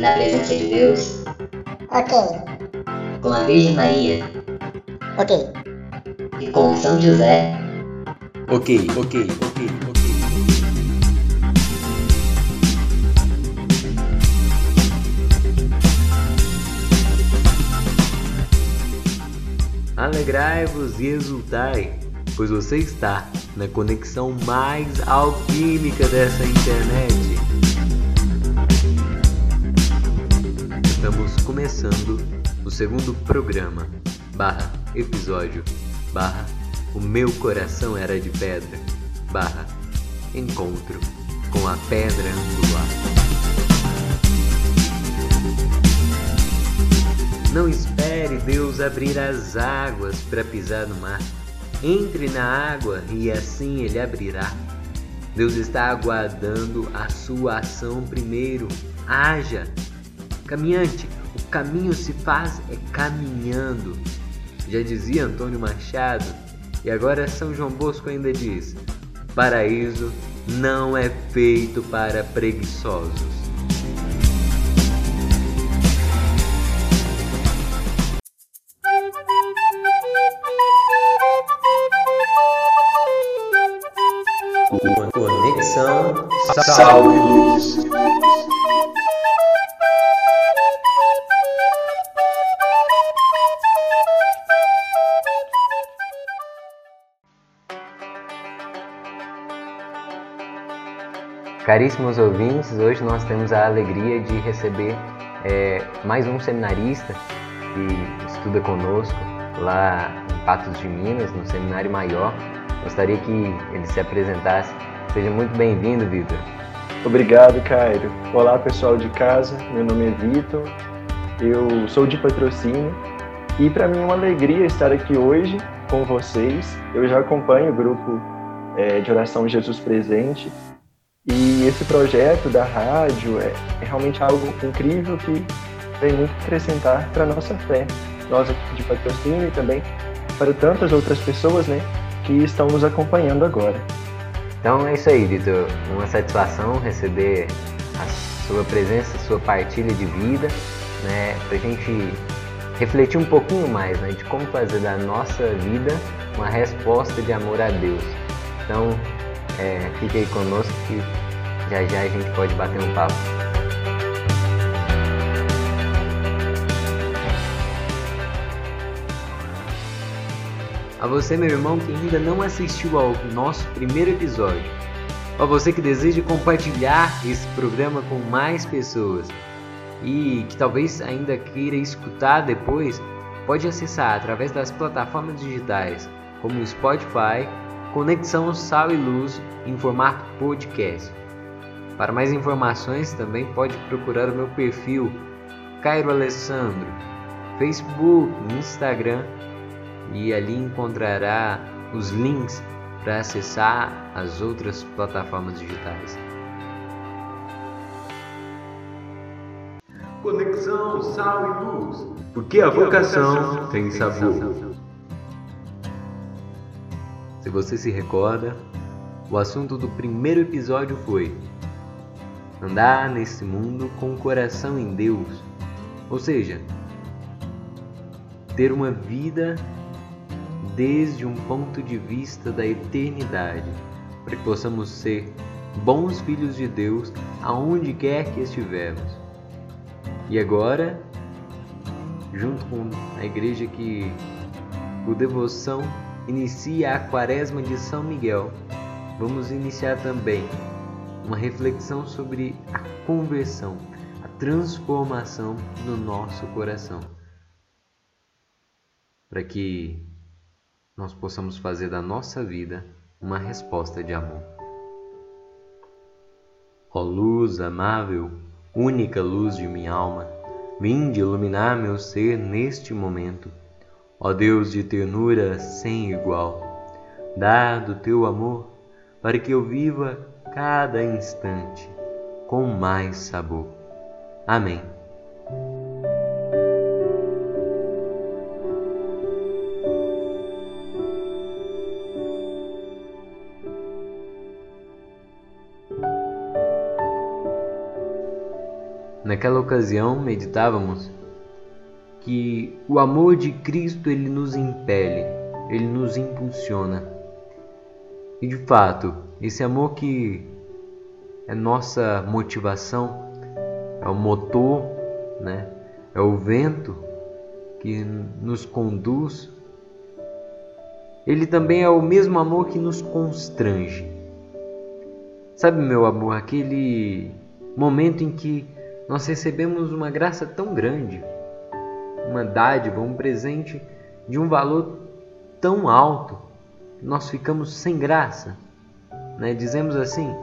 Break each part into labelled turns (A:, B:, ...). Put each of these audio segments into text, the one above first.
A: na presença de Deus,
B: Ok,
A: com a Virgem Maria
B: ok.
A: e com São José,
C: Ok, ok, ok, ok. Alegrai-vos e exultai, pois você está na conexão mais alquímica dessa internet. Começando o segundo programa, barra episódio, barra o meu coração era de pedra, barra encontro com a pedra angular. Não espere Deus abrir as águas para pisar no mar. Entre na água e assim ele abrirá. Deus está aguardando a sua ação primeiro. Haja. Caminhante, caminho se faz é caminhando. Já dizia Antônio Machado, e agora São João Bosco ainda diz: paraíso não é feito para preguiçosos. Conexão Sal e Luz. Caríssimos ouvintes, hoje nós temos a alegria de receber é, mais um seminarista que estuda conosco lá em Patos de Minas, no Seminário Maior. Gostaria que ele se apresentasse. Seja muito bem-vindo, Vitor.
D: Obrigado, Cairo. Olá, pessoal de casa. Meu nome é Vitor. Eu sou de patrocínio e para mim é uma alegria estar aqui hoje com vocês. Eu já acompanho o grupo é, de oração Jesus Presente e esse projeto da rádio é, é realmente algo incrível que tem muito acrescentar para a nossa fé. Nós aqui de patrocínio e também para tantas outras pessoas né, que estão nos acompanhando agora.
C: Então é isso aí, Vitor. Uma satisfação receber a sua presença, a sua partilha de vida, né, para a gente refletir um pouquinho mais né, de como fazer da nossa vida uma resposta de amor a Deus. Então, é, fique aí conosco que já já a gente pode bater um papo. A você, meu irmão, que ainda não assistiu ao nosso primeiro episódio, a você que deseja compartilhar esse programa com mais pessoas e que talvez ainda queira escutar depois, pode acessar através das plataformas digitais como o Spotify, Conexão Sal e Luz em formato podcast. Para mais informações também pode procurar o meu perfil Cairo Alessandro, Facebook, Instagram e ali encontrará os links para acessar as outras plataformas digitais. Conexão Sal e Luz, porque a vocação tem sabor. Você se recorda, o assunto do primeiro episódio foi andar nesse mundo com o coração em Deus, ou seja, ter uma vida desde um ponto de vista da eternidade, para que possamos ser bons filhos de Deus aonde quer que estivermos. E agora, junto com a igreja que por devoção inicia a quaresma de São Miguel, vamos iniciar também uma reflexão sobre a conversão, a transformação no nosso coração, para que nós possamos fazer da nossa vida uma resposta de amor. Ó luz amável, única luz de minha alma, vinde iluminar meu ser neste momento. Ó Deus de ternura sem igual, dá do teu amor para que eu viva cada instante com mais sabor. Amém. Naquela ocasião, meditávamos que o amor de Cristo ele nos impele, ele nos impulsiona. E de fato, esse amor que é nossa motivação, é o motor, né? É o vento que nos conduz. Ele também é o mesmo amor que nos constrange. Sabe, meu amor, aquele momento em que nós recebemos uma graça tão grande, uma dádiva, um presente de um valor tão alto, nós ficamos sem graça, né? Dizemos assim,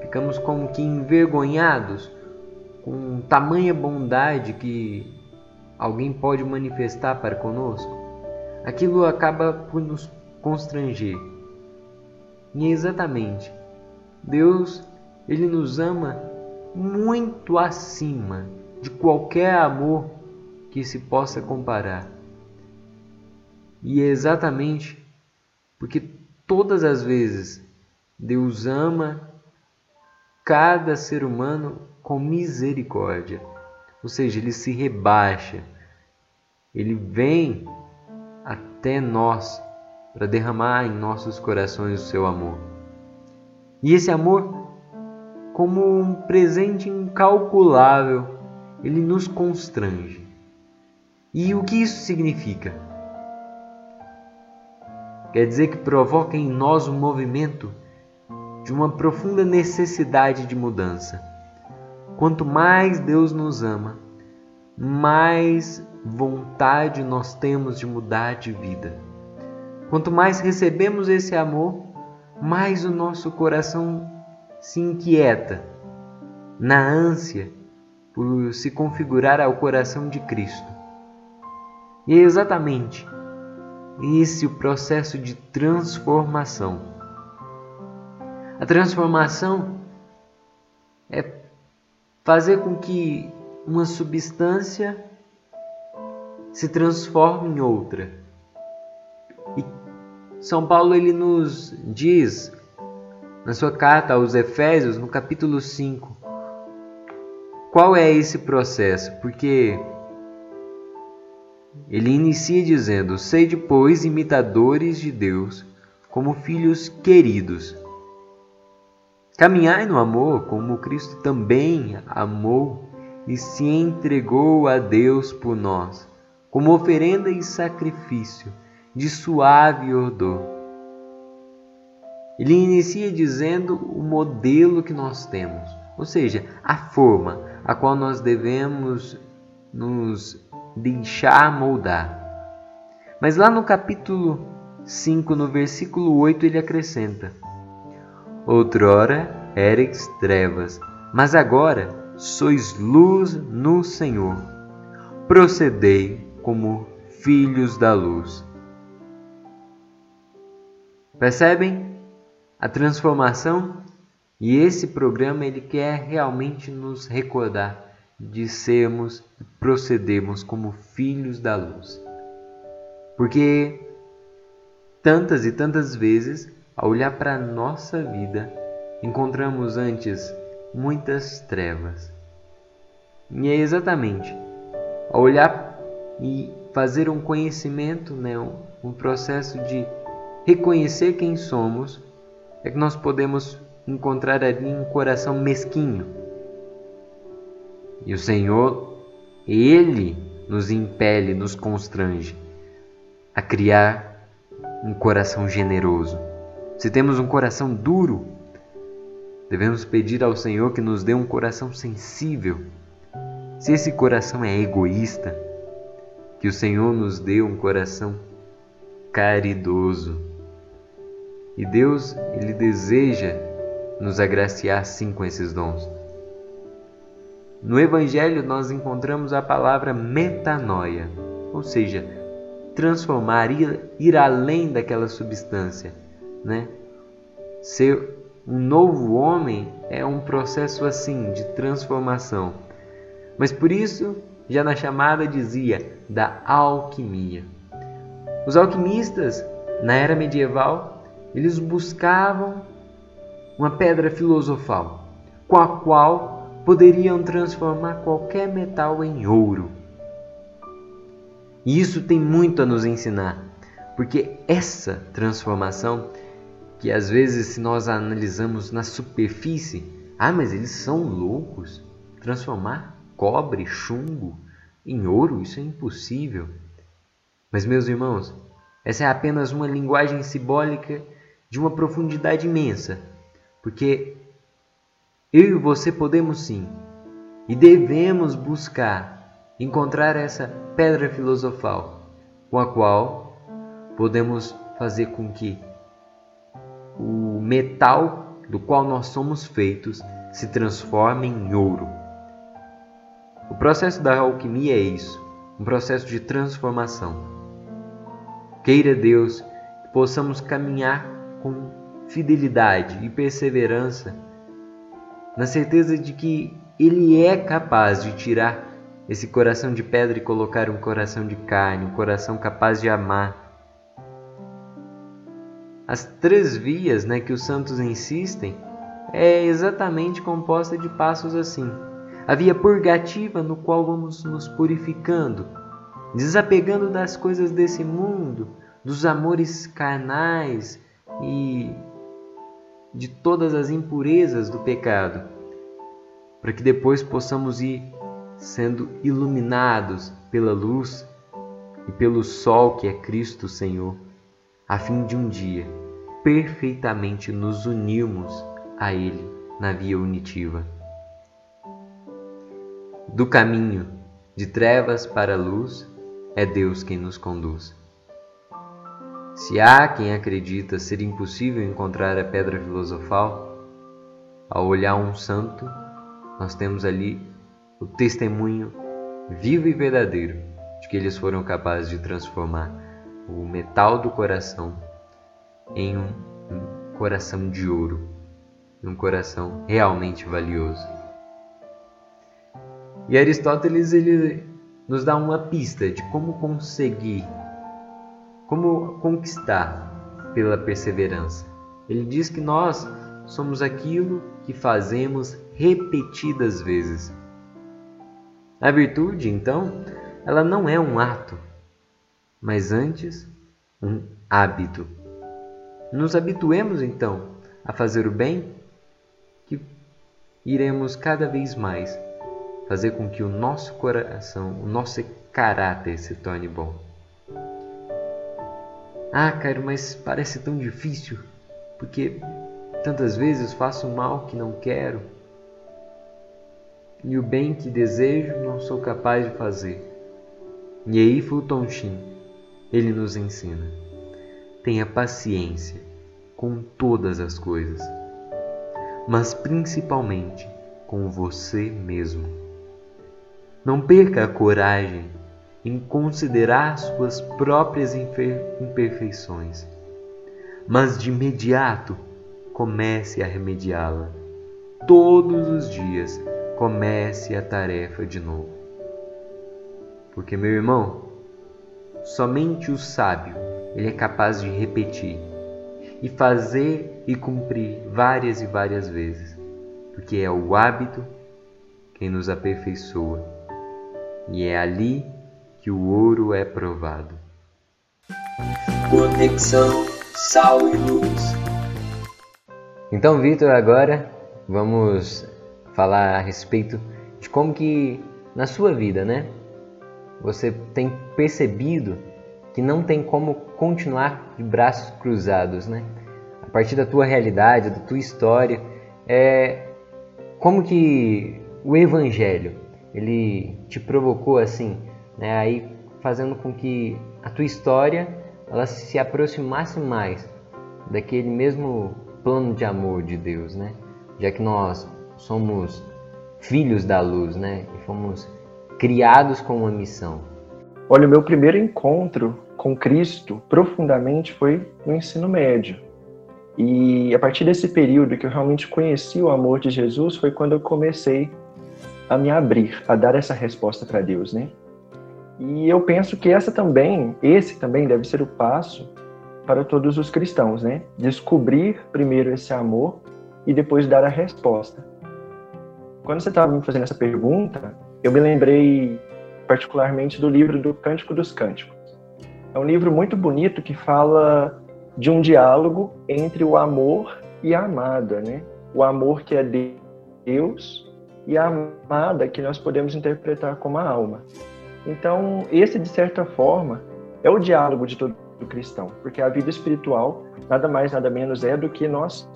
C: ficamos como que envergonhados com tamanha bondade que alguém pode manifestar para conosco. Aquilo acaba por nos constranger. E é exatamente, Deus, ele nos ama muito acima de qualquer amor que se possa comparar. E é exatamente porque todas as vezes Deus ama cada ser humano com misericórdia, ou seja, ele se rebaixa, ele vem até nós para derramar em nossos corações o seu amor. E esse amor, como um presente incalculável, ele nos constrange. E o que isso significa? Quer dizer que provoca em nós um movimento de uma profunda necessidade de mudança. Quanto mais Deus nos ama, mais vontade nós temos de mudar de vida. Quanto mais recebemos esse amor, mais o nosso coração se inquieta na ânsia por se configurar ao coração de Cristo. E é exatamente esse o processo de transformação. A transformação é fazer com que uma substância se transforme em outra. E São Paulo ele nos diz na sua carta aos Efésios, no capítulo 5, qual é esse processo? Porque ele inicia dizendo: Sede, pois, imitadores de Deus, como filhos queridos. Caminhai no amor, como Cristo também amou e se entregou a Deus por nós, como oferenda e sacrifício de suave odor. Ele inicia dizendo o modelo que nós temos, ou seja, a forma a qual nós devemos nos deixar moldar. Mas lá no capítulo 5, no versículo 8, ele acrescenta: Outrora ereis trevas, mas agora sois luz no Senhor. Procedei como filhos da luz. Percebem a transformação? E esse programa ele quer realmente nos recordar de sermos e procedermos como filhos da luz. Porque tantas e tantas vezes, ao olhar para a nossa vida, encontramos antes muitas trevas. E é exatamente ao olhar e fazer um conhecimento, né, um processo de reconhecer quem somos, é que nós podemos encontrar ali um coração mesquinho, e o Senhor, Ele nos impele, nos constrange a criar um coração generoso. Se temos um coração duro, devemos pedir ao Senhor que nos dê um coração sensível. Se esse coração é egoísta, que o Senhor nos dê um coração caridoso. E Deus, Ele deseja nos agraciar sim com esses dons. No Evangelho nós encontramos a palavra metanoia, ou seja, transformar, ir, ir além daquela substância, né? Ser um novo homem é um processo assim de transformação. Mas por isso, já na chamada dizia da alquimia. Os alquimistas, na era medieval, eles buscavam uma pedra filosofal com a qual poderiam transformar qualquer metal em ouro. E isso tem muito a nos ensinar, porque essa transformação, que às vezes se nós analisamos na superfície, ah, mas eles são loucos, transformar cobre, chumbo em ouro, isso é impossível. Mas meus irmãos, essa é apenas uma linguagem simbólica de uma profundidade imensa, porque eu e você podemos sim e devemos buscar encontrar essa pedra filosofal com a qual podemos fazer com que o metal do qual nós somos feitos se transforme em ouro. O processo da alquimia é isso, um processo de transformação. Queira Deus que possamos caminhar com fidelidade e perseverança na certeza de que Ele é capaz de tirar esse coração de pedra e colocar um coração de carne, um coração capaz de amar. As três vias né, que os santos insistem é exatamente composta de passos assim. A via purgativa, no qual vamos nos purificando, desapegando das coisas desse mundo, dos amores carnais e de todas as impurezas do pecado, para que depois possamos ir sendo iluminados pela luz e pelo sol que é Cristo Senhor, a fim de um dia perfeitamente nos unirmos a Ele na via unitiva. Do caminho de trevas para a luz, é Deus quem nos conduz. Se há quem acredita ser impossível encontrar a pedra filosofal, ao olhar um santo, nós temos ali o testemunho vivo e verdadeiro de que eles foram capazes de transformar o metal do coração em um, coração de ouro, um coração realmente valioso. E Aristóteles ele nos dá uma pista de como conseguir como conquistar pela perseverança? Ele diz que nós somos aquilo que fazemos repetidas vezes. A virtude, então, ela não é um ato, mas antes um hábito. Nos habituemos então a fazer o bem, que iremos cada vez mais fazer com que o nosso coração, o nosso caráter se torne bom. Ah, Cairo, mas parece tão difícil, porque tantas vezes faço o mal que não quero e o bem que desejo não sou capaz de fazer. E aí Fulton Sheen, ele nos ensina: tenha paciência com todas as coisas, mas principalmente com você mesmo. Não perca a coragem em considerar suas próprias imperfeições, mas de imediato comece a remediá-la. Todos os dias comece a tarefa de novo. Porque, meu irmão, somente o sábio ele é capaz de repetir e fazer e cumprir várias e várias vezes, porque é o hábito quem nos aperfeiçoa. E é ali que o ouro é provado.
A: Conexão Sal e Luz.
C: Então, Vitor, agora vamos falar a respeito de como que na sua vida, né, você tem percebido que não tem como continuar de braços cruzados, né? A partir da tua realidade, da tua história, é como que o evangelho ele te provocou assim né? aí fazendo com que a tua história ela se aproximasse mais daquele mesmo plano de amor de Deus, né? Já que nós somos filhos da luz, né? E fomos criados com uma missão.
D: Olha, o meu primeiro encontro com Cristo profundamente foi no ensino médio. E a partir desse período que eu realmente conheci o amor de Jesus foi quando eu comecei a me abrir, a dar essa resposta para Deus, né? E eu penso que essa também, esse também deve ser o passo para todos os cristãos, né? Descobrir primeiro esse amor e depois dar a resposta. quando você estava me fazendo essa pergunta, eu me lembrei particularmente do livro do Cântico dos Cânticos. É um livro muito bonito que fala de um diálogo entre o amor e a amada, né? O amor que é Deus e a amada que nós podemos interpretar como a alma. Então, esse de certa forma é o diálogo de todo cristão, porque a vida espiritual nada mais nada menos é do que nós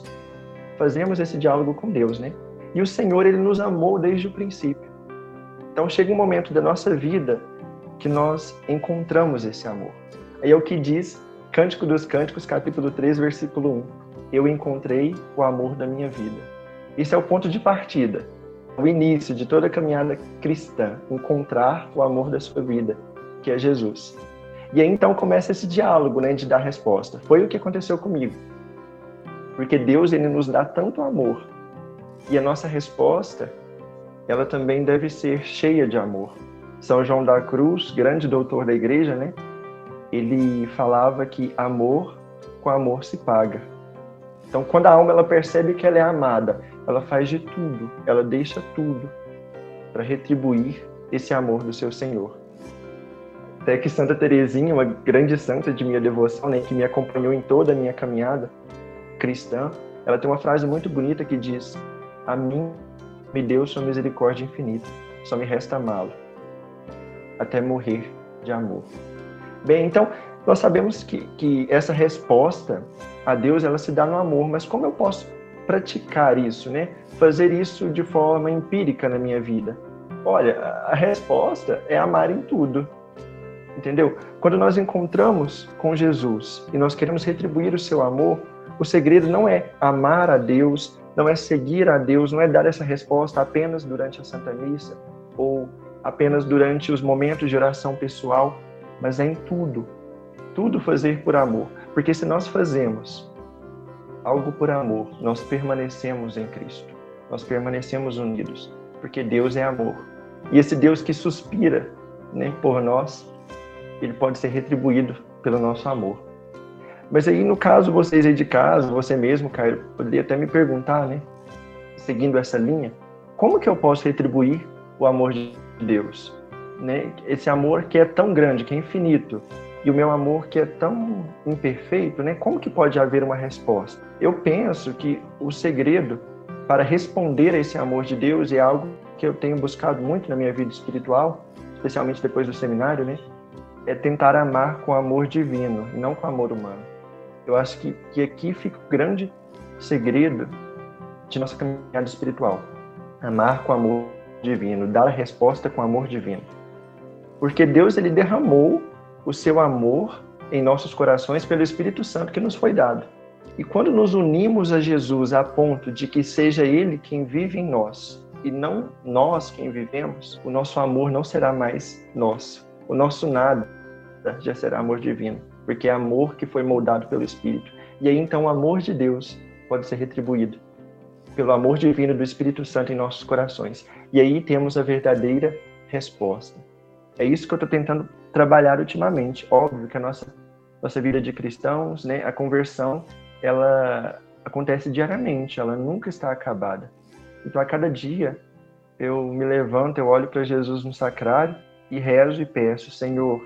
D: fazemos esse diálogo com Deus, né? E o Senhor ele nos amou desde o princípio. Então chega um momento da nossa vida que nós encontramos esse amor. Aí é o que diz Cântico dos Cânticos, capítulo 3, versículo 1. Eu encontrei o amor da minha vida. Esse é o ponto de partida, o início de toda a caminhada cristã, encontrar o amor da sua vida, que é Jesus. E aí então começa esse diálogo, né, de dar resposta. Foi o que aconteceu comigo. Porque Deus ele nos dá tanto amor. E a nossa resposta, ela também deve ser cheia de amor. São João da Cruz, grande doutor da igreja, né? Ele falava que amor com amor se paga. Então, quando a alma ela percebe que ela é amada, ela faz de tudo, ela deixa tudo para retribuir esse amor do seu Senhor. Até que Santa Teresinha, uma grande santa de minha devoção, né, que me acompanhou em toda a minha caminhada cristã, ela tem uma frase muito bonita que diz: A mim me deu sua misericórdia infinita, só me resta amá-lo, até morrer de amor. Bem, então, nós sabemos que, que essa resposta a Deus, ela se dá no amor, mas como eu posso praticar isso, né? Fazer isso de forma empírica na minha vida? Olha, a resposta é amar em tudo. Entendeu? Quando nós encontramos com Jesus e nós queremos retribuir o seu amor, o segredo não é amar a Deus, não é seguir a Deus, não é dar essa resposta apenas durante a Santa Missa ou apenas durante os momentos de oração pessoal, mas é em tudo. Tudo fazer por amor. Porque se nós fazemos algo por amor, nós permanecemos em Cristo. Nós permanecemos unidos, porque Deus é amor. E esse Deus que suspira né, por nós, ele pode ser retribuído pelo nosso amor. Mas aí, no caso, vocês aí de casa, você mesmo, Caio, poderia até me perguntar, né? Seguindo essa linha, como que eu posso retribuir o amor de Deus? Né? Esse amor que é tão grande, que é infinito, e o meu amor que é tão imperfeito, né? Como que pode haver uma resposta? Eu penso que o segredo para responder a esse amor de Deus é algo que eu tenho buscado muito na minha vida espiritual, especialmente depois do seminário, né? é tentar amar com amor divino e não com amor humano. Eu acho que, que aqui fica o grande segredo de nossa caminhada espiritual. Amar com amor divino, dar a resposta com amor divino. Porque Deus ele derramou o seu amor em nossos corações pelo Espírito Santo que nos foi dado. E quando nos unimos a Jesus a ponto de que seja Ele quem vive em nós e não nós quem vivemos, o nosso amor não será mais nosso. O nosso nada já será amor divino, porque é amor que foi moldado pelo Espírito. E aí então o amor de Deus pode ser retribuído pelo amor divino do Espírito Santo em nossos corações. E aí temos a verdadeira resposta. É isso que eu estou tentando trabalhar ultimamente. Óbvio que a nossa nossa vida de cristãos, né, a conversão, ela acontece diariamente, ela nunca está acabada. Então a cada dia eu me levanto, eu olho para Jesus no sacrário e rezo e peço, Senhor,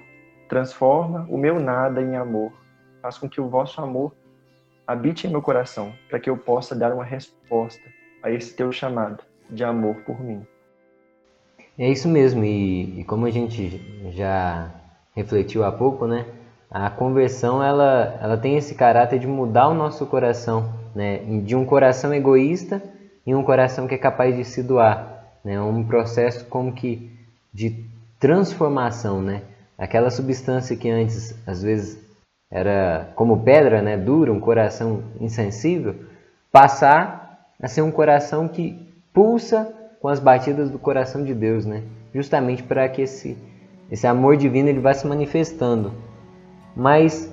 D: Transforma o meu nada em amor. Faz com que o vosso amor habite em meu coração, para que eu possa dar uma resposta a esse teu chamado de amor por mim.
C: É isso mesmo, e, e como a gente já refletiu há pouco, né? A conversão ela, ela tem esse caráter de mudar o nosso coração, né? De um coração egoísta em um coração que é capaz de se doar, né? Um processo como que de transformação, né? aquela substância que antes às vezes era como pedra, né, dura, um coração insensível, passar a ser um coração que pulsa com as batidas do coração de Deus, né? Justamente para que esse esse amor divino ele vá se manifestando. Mas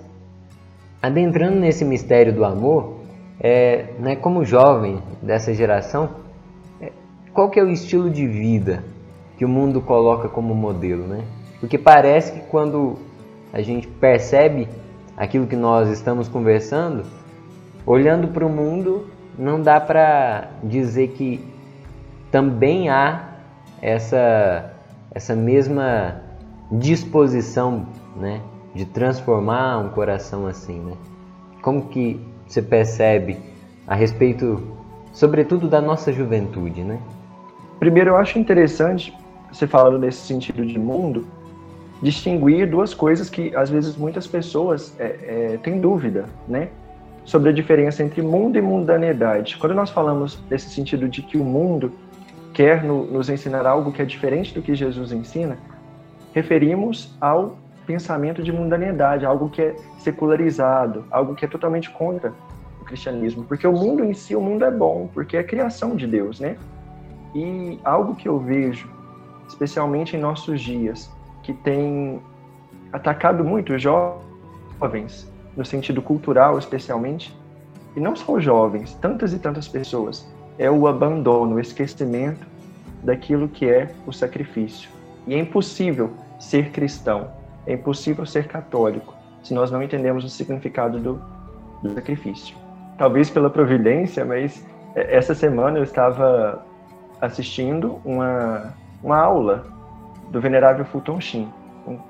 C: adentrando nesse mistério do amor, é, né, como jovem dessa geração, é, qual que é o estilo de vida que o mundo coloca como modelo, né? Porque parece que quando a gente percebe aquilo que nós estamos conversando, olhando para o mundo, não dá para dizer que também há essa, essa mesma disposição né, de transformar um coração assim. Né? Como que você percebe a respeito, sobretudo, da nossa juventude? Né?
D: Primeiro, eu acho interessante, você falando nesse sentido de mundo, distinguir duas coisas que às vezes muitas pessoas é, é, têm dúvida, né? Sobre a diferença entre mundo e mundanidade. Quando nós falamos desse sentido de que o mundo quer no, nos ensinar algo que é diferente do que Jesus ensina, referimos ao pensamento de mundanidade, algo que é secularizado, algo que é totalmente contra o cristianismo, porque o mundo em si, o mundo é bom, porque é criação de Deus, né? E algo que eu vejo, especialmente em nossos dias, que tem atacado muito jovens, no sentido cultural especialmente, e não só os jovens, tantas e tantas pessoas, é o abandono, o esquecimento daquilo que é o sacrifício. E é impossível ser cristão, é impossível ser católico, se nós não entendemos o significado do, do sacrifício. Talvez pela providência, mas é, essa semana eu estava assistindo uma, uma aula do venerável Fulton Sheen.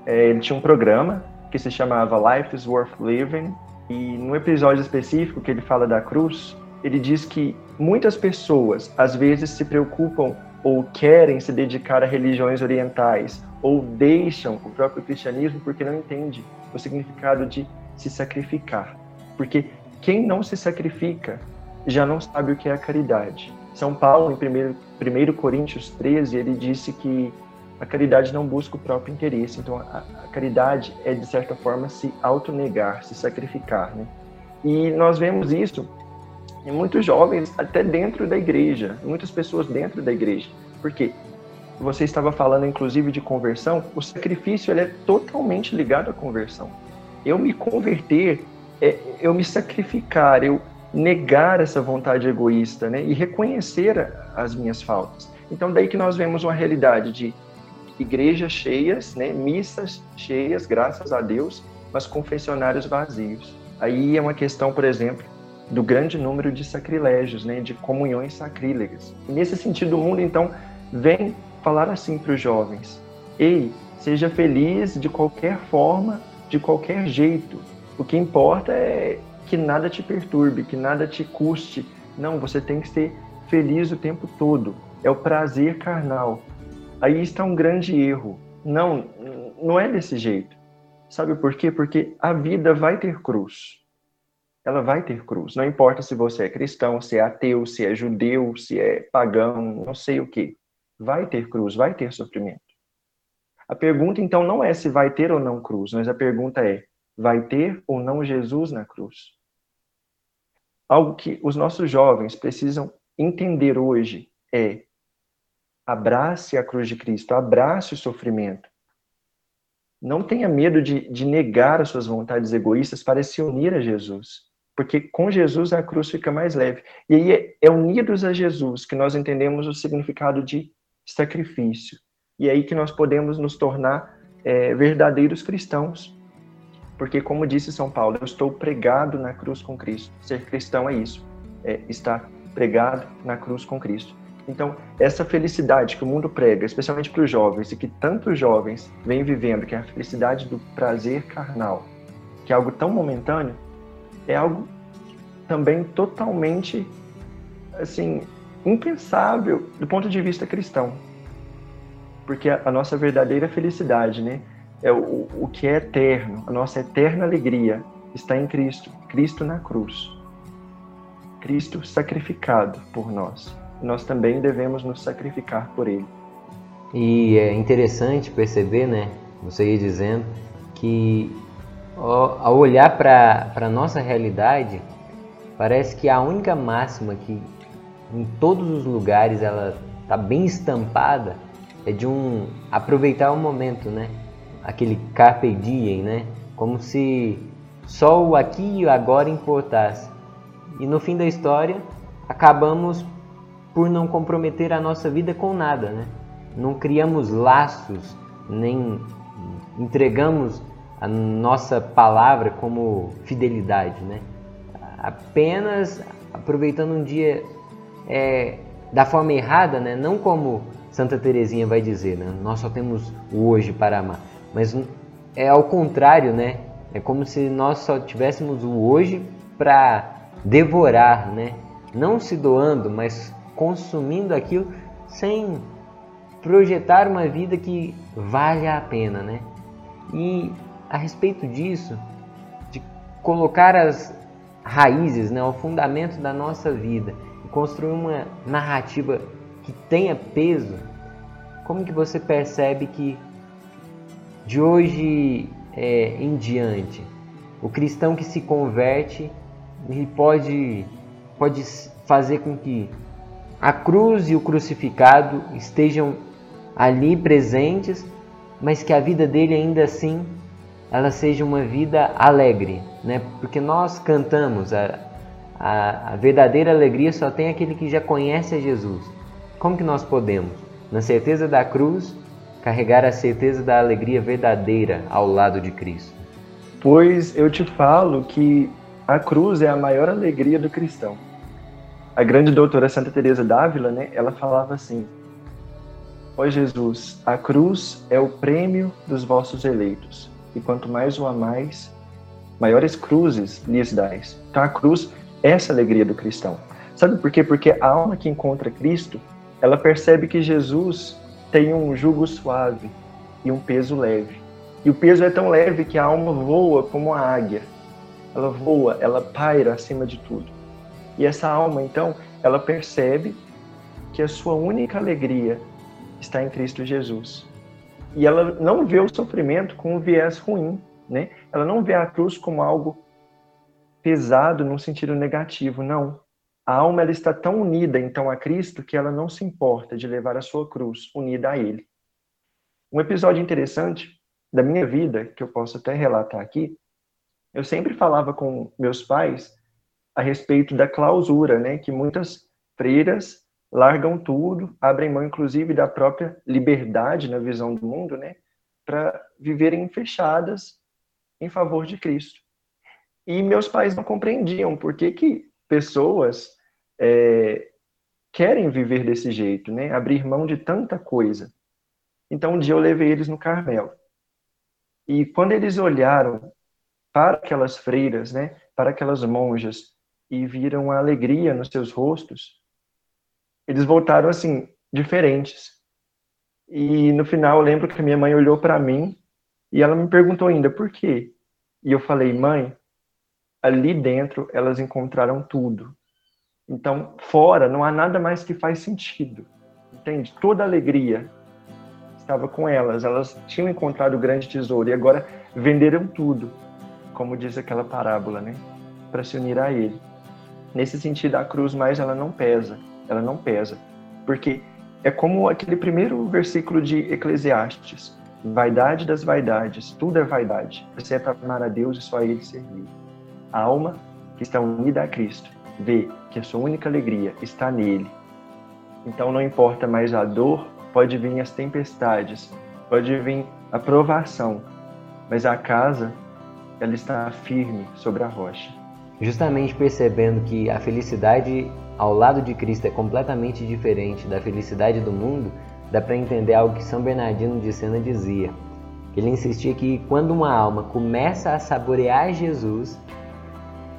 D: É, ele tinha um programa que se chamava Life is Worth Living, e no episódio específico que ele fala da cruz, ele diz que muitas pessoas às vezes se preocupam ou querem se dedicar a religiões orientais ou deixam o próprio cristianismo porque não entende o significado de se sacrificar. Porque quem não se sacrifica já não sabe o que é a caridade. São Paulo, em 1, Coríntios 13, ele disse que a caridade não busca o próprio interesse. Então, a, a caridade é, de certa forma, se autonegar, se sacrificar. Né? E nós vemos isso em muitos jovens, até dentro da igreja, muitas pessoas dentro da igreja. Por quê? Você estava falando, inclusive, de conversão. O sacrifício ele é totalmente ligado à conversão. Eu me converter, é eu me sacrificar, eu negar essa vontade egoísta, né? E reconhecer as minhas faltas. Então, daí que nós vemos uma realidade de igrejas cheias, né, missas cheias, graças a Deus, mas confessionários vazios. Aí é uma questão, por exemplo, do grande número de sacrilégios, né, de comunhões sacrílegas. Nesse sentido, o mundo então vem falar assim para os jovens: ei, seja feliz de qualquer forma, de qualquer jeito. O que importa é que nada te perturbe, que nada te custe. Não, você tem que ser feliz o tempo todo. É o prazer carnal. Aí está um grande erro. Não, não é desse jeito. Sabe por quê? Porque a vida vai ter cruz. Ela vai ter cruz. Não importa se você é cristão, se é ateu, se é judeu, se é pagão, não sei o que. Vai ter cruz, vai ter sofrimento. A pergunta então não é se vai ter ou não cruz, mas a pergunta é: vai ter ou não Jesus na cruz? Algo que os nossos jovens precisam entender hoje é Abrace a cruz de Cristo, abrace o sofrimento. Não tenha medo de, de negar as suas vontades egoístas para se unir a Jesus. Porque com Jesus a cruz fica mais leve. E aí é, é unidos a Jesus que nós entendemos o significado de sacrifício. E é aí que nós podemos nos tornar é, verdadeiros cristãos. Porque, como disse São Paulo, eu estou pregado na cruz com Cristo. Ser cristão é isso, é estar pregado na cruz com Cristo. Então, essa felicidade que o mundo prega, especialmente para os jovens, e que tantos jovens vêm vivendo, que é a felicidade do prazer carnal, que é algo tão momentâneo, é algo também totalmente, assim, impensável do ponto de vista cristão. Porque a, nossa verdadeira felicidade, né, é o, o que é eterno, a nossa eterna alegria está em Cristo, Cristo na cruz. Cristo sacrificado por nós nós também devemos nos sacrificar por ele.
C: E é interessante perceber, né? Você ia dizendo que ao olhar para a nossa realidade, parece que a única máxima que em todos os lugares ela está bem estampada é de um aproveitar o momento, né? Aquele carpe diem, né? Como se só o aqui e o agora importasse. E no fim da história, acabamos por não comprometer a nossa vida com nada, né? Não criamos laços, nem entregamos a nossa palavra como fidelidade, né? Apenas aproveitando um dia é, da forma errada, né? Não como Santa Teresinha vai dizer, né? Nós só temos o hoje para amar, mas é ao contrário, né? É como se nós só tivéssemos o hoje para devorar, né? Não se doando, mas consumindo aquilo sem projetar uma vida que vale a pena, né? E a respeito disso, de colocar as raízes, né, o fundamento da nossa vida e construir uma narrativa que tenha peso, como que você percebe que de hoje é, em diante, o cristão que se converte ele pode, pode fazer com que a cruz e o crucificado estejam ali presentes, mas que a vida dele ainda assim ela seja uma vida alegre, né? Porque nós cantamos a, a, a verdadeira alegria só tem aquele que já conhece a Jesus. Como que nós podemos, na certeza da cruz, carregar a certeza da alegria verdadeira ao lado de Cristo?
D: Pois eu te falo que a cruz é a maior alegria do cristão. A grande doutora Santa Teresa d'Ávila, né, ela falava assim: Ó Jesus, a cruz é o prêmio dos vossos eleitos e quanto mais o amais, maiores cruzes lhes dais. Então a cruz é essa alegria do cristão. Sabe por quê? Porque a alma que encontra Cristo, ela percebe que Jesus tem um jugo suave e um peso leve. E o peso é tão leve que a alma voa como a águia. Ela voa, ela paira acima de tudo. E essa alma, então, ela percebe que a sua única alegria está em Cristo Jesus e ela não vê o sofrimento com um viés ruim, né? Ela não vê a cruz como algo pesado num sentido negativo, não. A alma ela está tão unida então a Cristo que ela não se importa de levar a sua cruz unida a Ele. Um episódio interessante da minha vida que eu posso até relatar aqui, eu sempre falava com meus pais a respeito da clausura, né, que muitas freiras largam tudo, abrem mão inclusive da própria liberdade na visão do mundo, né, para viverem fechadas em favor de Cristo. E meus pais não compreendiam por que, que pessoas é, querem viver desse jeito, né, abrir mão de tanta coisa. Então um dia eu levei eles no Carmelo. E quando eles olharam para aquelas freiras, né, para aquelas monjas e viram a alegria nos seus rostos, eles voltaram assim, diferentes. E no final eu lembro que a minha mãe olhou para mim e ela me perguntou ainda por quê. E eu falei, mãe, ali dentro elas encontraram tudo. Então, fora não há nada mais que faz sentido. Entende? Toda alegria estava com elas. Elas tinham encontrado o grande tesouro e agora venderam tudo, como diz aquela parábola, né? Para se unir a ele. Nesse sentido, a cruz mais ela não pesa ela não pesa. Porque é como aquele primeiro versículo de Eclesiastes: vaidade das vaidades, tudo é vaidade, exceto amar a Deus e só a Ele servir. A alma que está unida a Cristo vê que a sua única alegria está nele. Então não importa mais a dor, pode vir as tempestades, pode vir a provação, mas a casa ela está firme sobre a rocha.
C: Justamente percebendo que a felicidade ao lado de Cristo é completamente diferente da felicidade do mundo, dá para entender algo que São Bernardino de Sena dizia. Ele insistia que quando uma alma começa a saborear Jesus,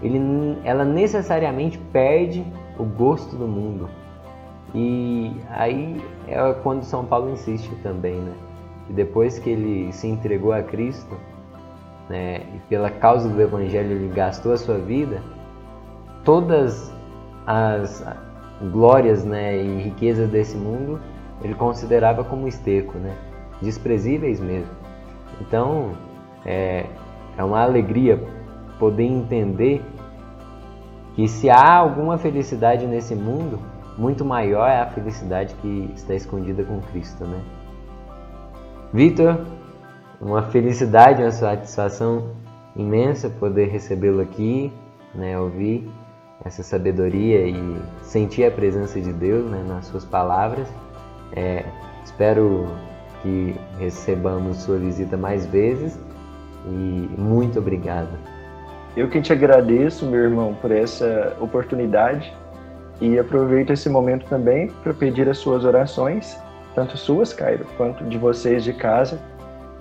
C: ele, ela necessariamente perde o gosto do mundo. E aí é quando São Paulo insiste também, né? Que depois que ele se entregou a Cristo, né, e pela causa do Evangelho ele gastou a sua vida, todas as glórias né, e riquezas desse mundo ele considerava como esterco, né, desprezíveis mesmo. Então é, é uma alegria poder entender que se há alguma felicidade nesse mundo, muito maior é a felicidade que está escondida com Cristo, né? Vitor, uma felicidade, uma satisfação imensa poder recebê-lo aqui, né, ouvir essa sabedoria e sentir a presença de Deus né, nas suas palavras. É, espero que recebamos sua visita mais vezes e muito obrigado.
D: Eu que te agradeço, meu irmão, por essa oportunidade E aproveito esse momento também para pedir as suas orações, tanto suas, Cairo, quanto de vocês de casa,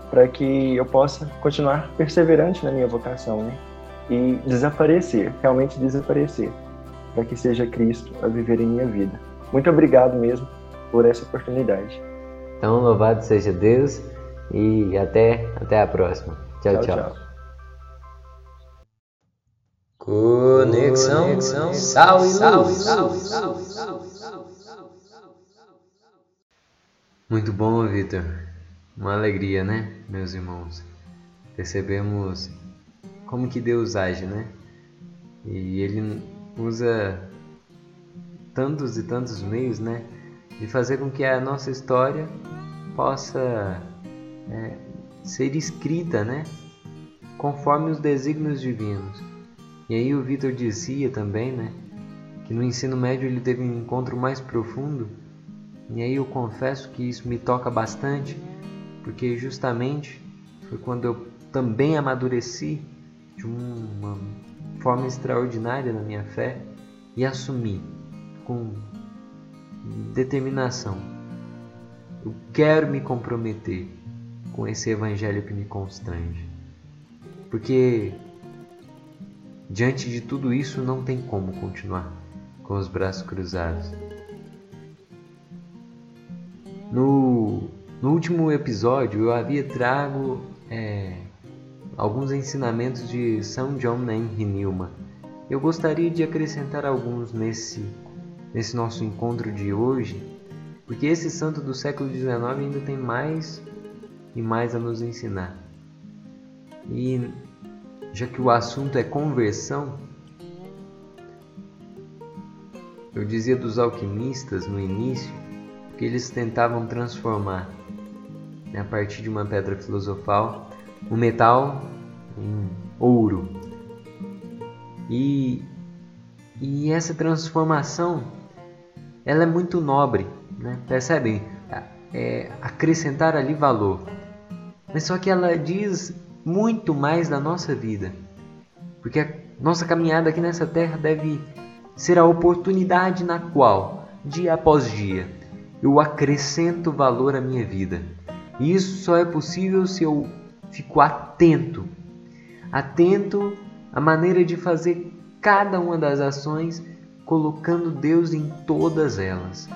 D: para que eu possa continuar perseverante na minha vocação, né? E desaparecer, realmente desaparecer, para que seja Cristo a viver em minha vida. Muito obrigado mesmo por essa oportunidade.
C: Então, louvado seja Deus e até, até a próxima. tchau. tchau. tchau. Conexão, Conexão Sal e Luz. Muito bom, Vitor. Uma alegria, né, meus irmãos? Percebemos como que Deus age, né? E Ele usa tantos e tantos meios, né, de fazer com que a nossa história possa é, ser escrita, né, conforme os desígnios divinos. E aí o Vitor dizia também, né, que no ensino médio ele teve um encontro mais profundo. E aí eu confesso que isso me toca bastante, porque justamente foi quando eu também amadureci de uma forma extraordinária na minha fé e assumi com determinação. Eu quero me comprometer com esse evangelho que me constrange. Porque diante de tudo isso não tem como continuar com os braços cruzados. No, no último episódio eu havia trago é, alguns ensinamentos de São John Henry Newman. Eu gostaria de acrescentar alguns nesse, nesse nosso encontro de hoje, porque esse santo do século XIX ainda tem mais e mais a nos ensinar. E já que o assunto é conversão, eu dizia dos alquimistas no início que eles tentavam transformar, né, a partir de uma pedra filosofal, o metal em ouro. E, e essa transformação ela é muito nobre, né? percebem? É, acrescentar ali valor. Mas só que ela diz muito mais da nossa vida. Porque a nossa caminhada aqui nessa terra deve ser a oportunidade na qual, dia após dia, eu acrescento valor à minha vida. E isso só é possível se eu fico atento, atento à maneira de fazer cada uma das ações, colocando Deus em todas elas.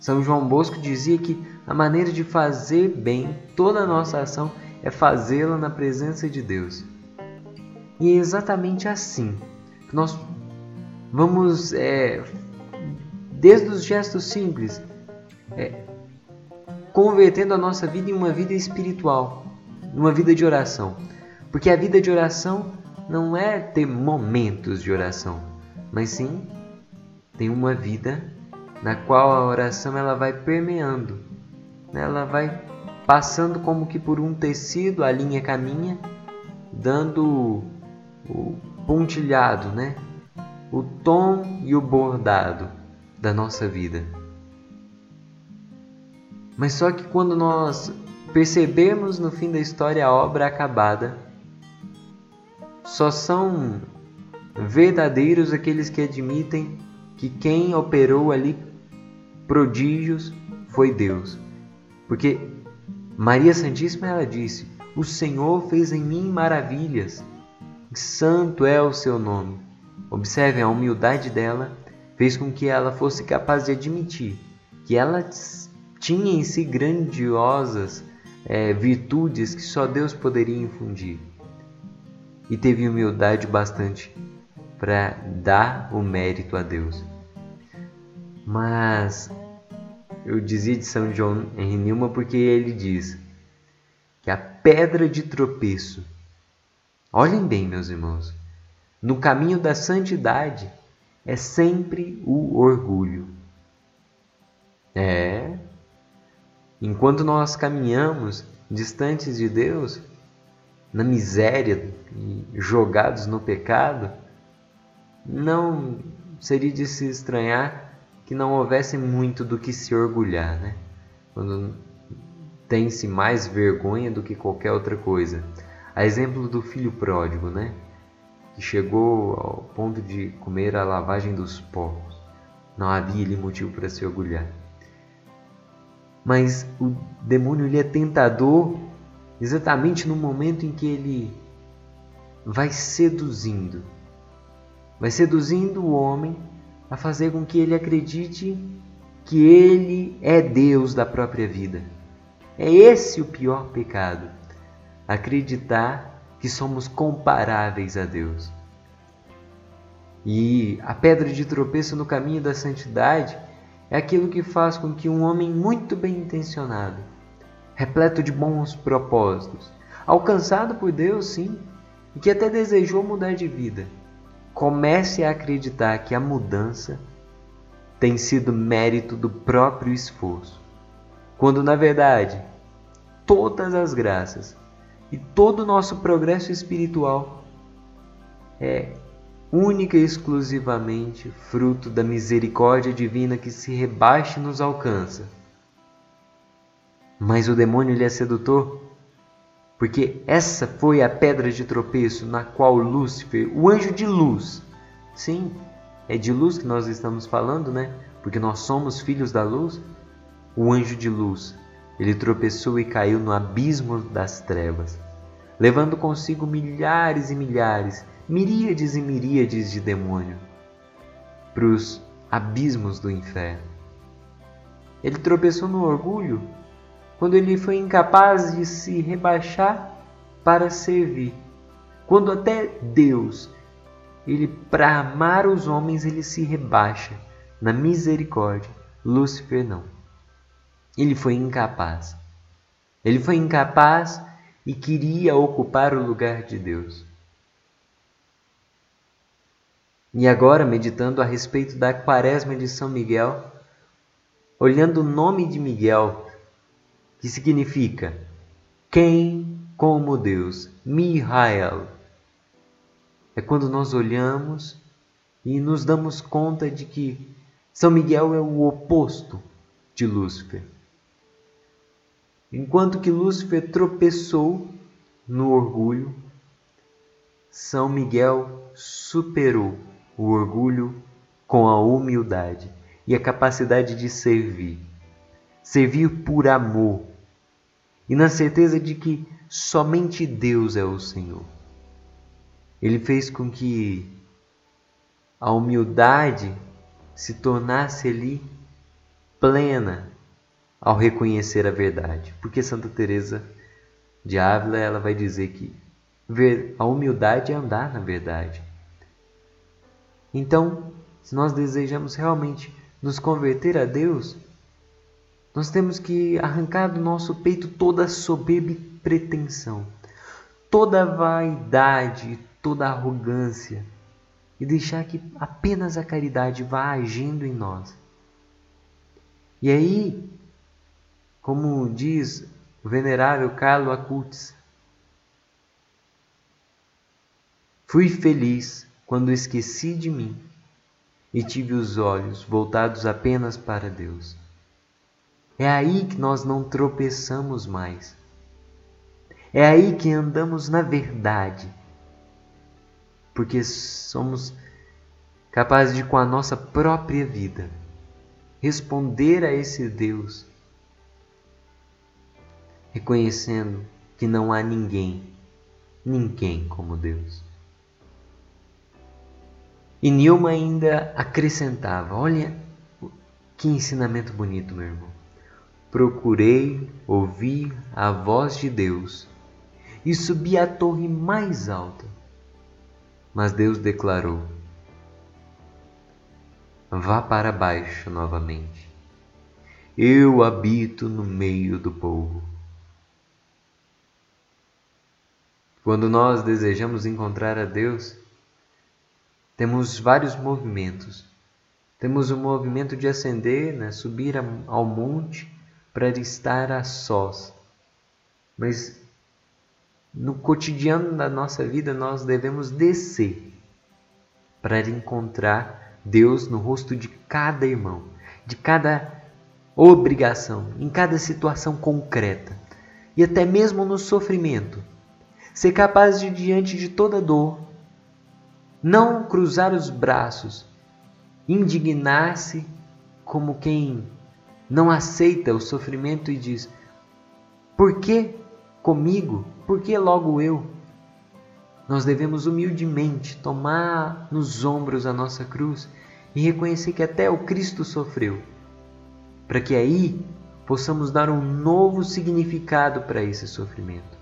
C: São João Bosco dizia que a maneira de fazer bem toda a nossa ação é fazê-la na presença de Deus. E é exatamente assim que nós vamos, é, desde os gestos simples, é, convertendo a nossa vida em uma vida espiritual, uma vida de oração. Porque a vida de oração não é ter momentos de oração, mas sim tem uma vida na qual a oração ela vai permeando, né? ela vai passando como que por um tecido, a linha caminha, dando o pontilhado, né? O tom e o bordado da nossa vida. Mas só que quando nós percebemos no fim da história a obra acabada, só são verdadeiros aqueles que admitem que quem operou ali prodígios foi Deus. Porque Maria Santíssima ela disse: O Senhor fez em mim maravilhas. Santo é o seu nome. Observem a humildade dela, fez com que ela fosse capaz de admitir que ela tinha em si grandiosas é, virtudes que só Deus poderia infundir. E teve humildade bastante para dar o mérito a Deus. Mas eu dizia de São João Henry Newman porque ele diz que a pedra de tropeço, olhem bem, meus irmãos, no caminho da santidade é sempre o orgulho. É. Enquanto nós caminhamos distantes de Deus, na miséria jogados no pecado, não seria de se estranhar que não houvesse muito do que se orgulhar, né? Quando tem-se mais vergonha do que qualquer outra coisa. A exemplo do filho pródigo, né? que chegou ao ponto de comer a lavagem dos porcos. Não havia ali motivo para se orgulhar. Mas o demônio ele é tentador exatamente no momento em que ele vai seduzindo. Vai seduzindo o homem a fazer com que ele acredite que ele é Deus da própria vida. É esse o pior pecado. Acreditar que somos comparáveis a Deus. E a pedra de tropeço no caminho da santidade é aquilo que faz com que um homem muito bem intencionado, repleto de bons propósitos, alcançado por Deus, sim, e que até desejou mudar de vida, comece a acreditar que a mudança tem sido mérito do próprio esforço, quando na verdade todas as graças e todo o nosso progresso espiritual é única e exclusivamente fruto da misericórdia divina que se rebaixa e nos alcança. Mas o demônio lhe é sedutor, porque essa foi a pedra de tropeço na qual Lúcifer, o anjo de luz, sim, é de luz que nós estamos falando, né? Porque nós somos filhos da luz. O anjo de luz, ele tropeçou e caiu no abismo das trevas, levando consigo milhares e milhares miríades e miríades de demônio para os abismos do inferno. Ele tropeçou no orgulho quando ele foi incapaz de se rebaixar para servir. Quando até Deus, ele para amar os homens, ele se rebaixa na misericórdia. Lúcifer não. Ele foi incapaz. Ele foi incapaz e queria ocupar o lugar de Deus. E agora, meditando a respeito da quaresma de São Miguel, olhando o nome de Miguel, que significa quem como Deus, Mihael. É quando nós olhamos e nos damos conta de que São Miguel é o oposto de Lúcifer. Enquanto que Lúcifer tropeçou no orgulho, São Miguel superou o orgulho com a humildade e a capacidade de servir. Servir por amor e na certeza de que somente Deus é o Senhor. Ele fez com que a humildade se tornasse ali plena ao reconhecer a verdade. Porque Santa Teresa de Ávila ela vai dizer que a humildade é andar na verdade. Então, se nós desejamos realmente nos converter a Deus, nós temos que arrancar do nosso peito toda soberba e pretensão, toda vaidade, toda arrogância e deixar que apenas a caridade vá agindo em nós. E aí, como diz o venerável Carlo Acutis, fui feliz quando esqueci de mim e tive os olhos voltados apenas para Deus. É aí que nós não tropeçamos mais. É aí que andamos na verdade. Porque somos capazes de, com a nossa própria vida, responder a esse Deus, reconhecendo que não há ninguém, ninguém como Deus. E Nilma ainda acrescentava: Olha que ensinamento bonito, meu irmão. Procurei ouvir a voz de Deus e subi à torre mais alta. Mas Deus declarou: Vá para baixo novamente. Eu habito no meio do povo. Quando nós desejamos encontrar a Deus, temos vários movimentos. Temos o movimento de ascender, né, subir ao monte para estar a sós. Mas no cotidiano da nossa vida nós devemos descer para encontrar Deus no rosto de cada irmão, de cada obrigação, em cada situação concreta e até mesmo no sofrimento. Ser capaz de, diante de toda dor, Não cruzar os braços, indignar-se como quem não aceita o sofrimento e diz: Por que comigo? Por que logo eu? Nós devemos humildemente tomar nos ombros a nossa cruz e reconhecer que até o Cristo sofreu, para que aí possamos dar um novo significado para esse sofrimento.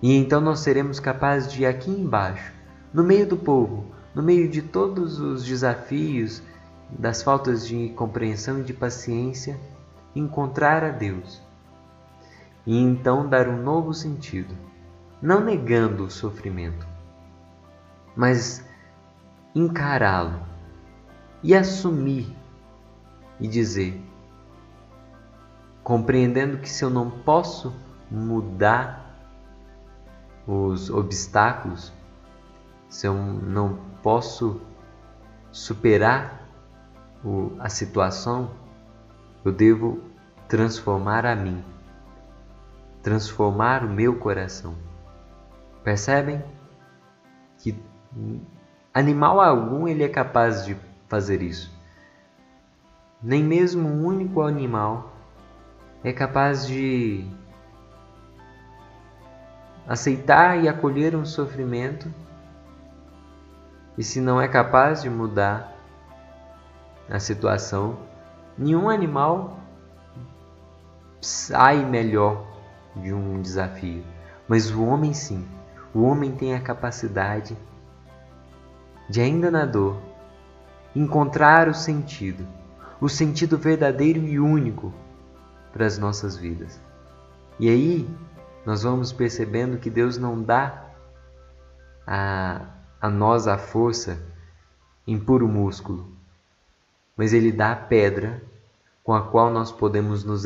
C: E então nós seremos capazes de, aqui embaixo, no meio do povo, no meio de todos os desafios, das faltas de compreensão e de paciência, encontrar a Deus. E então dar um novo sentido, não negando o sofrimento, mas encará-lo e assumir e dizer, compreendendo que se eu não posso mudar os obstáculos, se eu não posso superar o, a situação, eu devo transformar a mim, transformar o meu coração. Percebem que animal algum ele é capaz de fazer isso. Nem mesmo um único animal é capaz de aceitar e acolher um sofrimento e se não é capaz de mudar a situação, nenhum animal sai melhor de um desafio, mas o homem sim. O homem tem a capacidade de ainda na dor encontrar o sentido, o sentido verdadeiro e único para as nossas vidas. E aí nós vamos percebendo que Deus não dá a, a nós a força em puro músculo, mas Ele dá a pedra com a qual nós podemos nos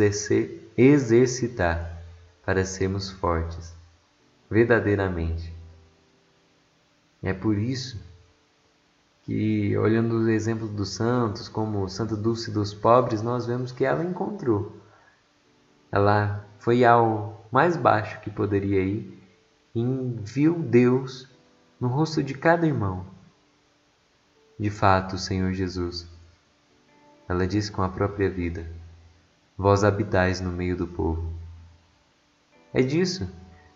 C: exercitar para sermos fortes, verdadeiramente. É por isso que, olhando os exemplos dos santos, como Santa Dulce dos Pobres, nós vemos que ela encontrou. Ela foi ao mais baixo que poderia ir e viu Deus no rosto de cada irmão. De fato, Senhor Jesus, ela disse com a própria vida: Vós habitais no meio do povo. É disso,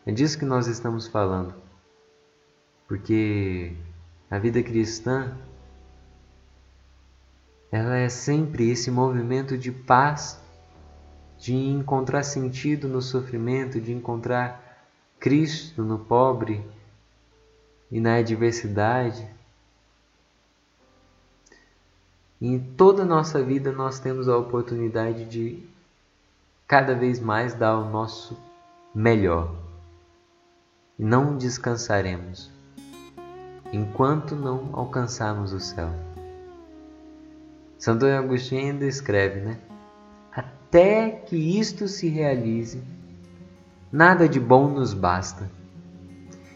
C: é disso que nós estamos falando. Porque a vida cristã ela é sempre esse movimento de paz de encontrar sentido no sofrimento, de encontrar Cristo no pobre e na adversidade. em toda a nossa vida nós temos a oportunidade de cada vez mais dar o nosso melhor. Não descansaremos enquanto não alcançarmos o céu. Santo Agostinho ainda escreve, né? até que isto se realize, nada de bom nos basta.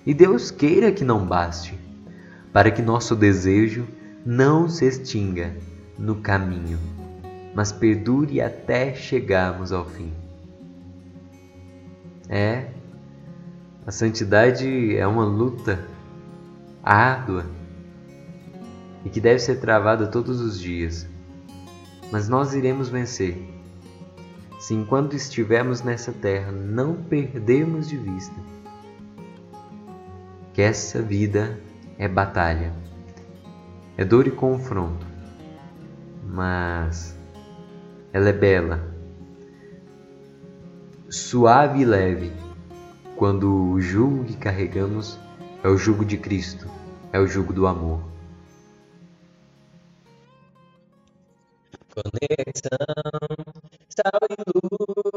C: E Deus queira que não baste, para que nosso desejo não se extinga no caminho, mas perdure até chegarmos ao fim. É, a santidade é uma luta árdua e que deve ser travada todos os dias, mas nós iremos vencer se enquanto estivermos nessa terra não perdermos de vista que essa vida é batalha, é dor e confronto, mas ela é bela, suave e leve, quando o jugo que carregamos é o jugo de Cristo, é o jugo do amor. Conexão sal e luz.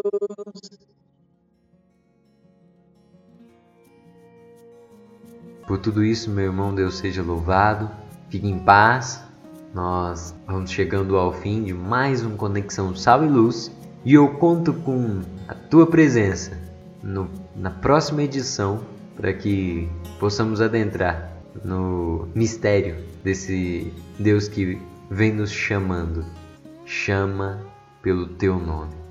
C: Por tudo isso, meu irmão, Deus seja louvado. Fique em paz. Nós vamos chegando ao fim de mais um Conexão Sal e Luz e eu conto com a tua presença no, na próxima edição para que possamos adentrar no mistério desse Deus que vem nos chamando. Chama pelo teu nome.